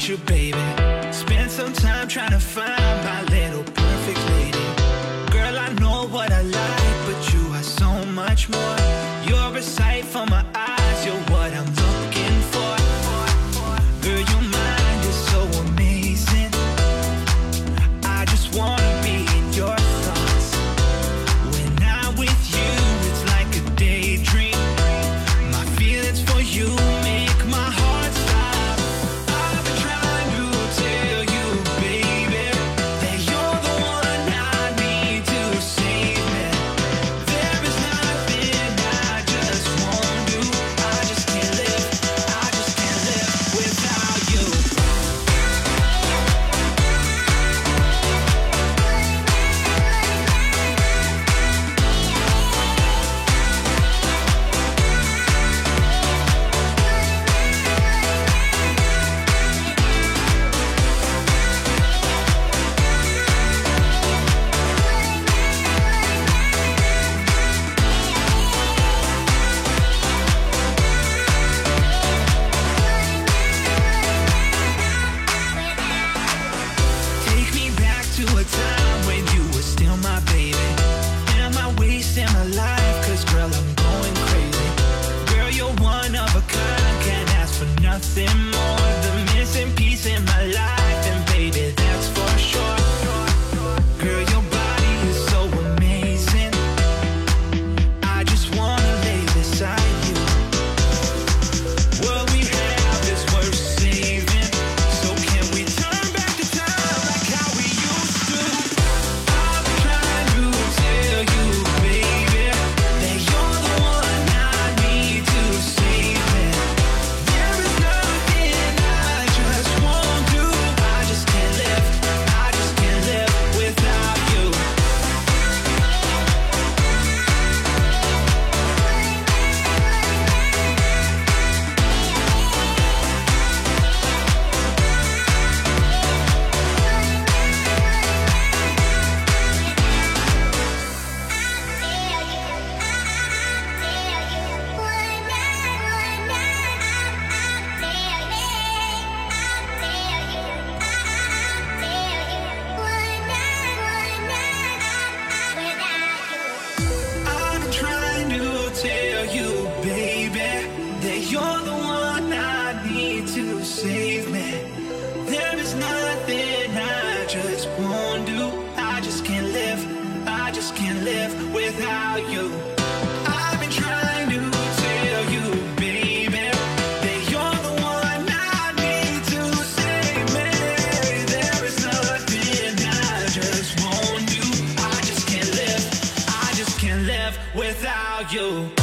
without you, baby. Spent some time trying to find my little perfect lady. Girl, I know what I like, but you are so much more. lost save me. There is nothing I just won't do. I just can't live. I just can't live without you. I've been trying to tell you, baby, that you're the one I need to save me. There is nothing I just won't do. I just can't live. I just can't live without you.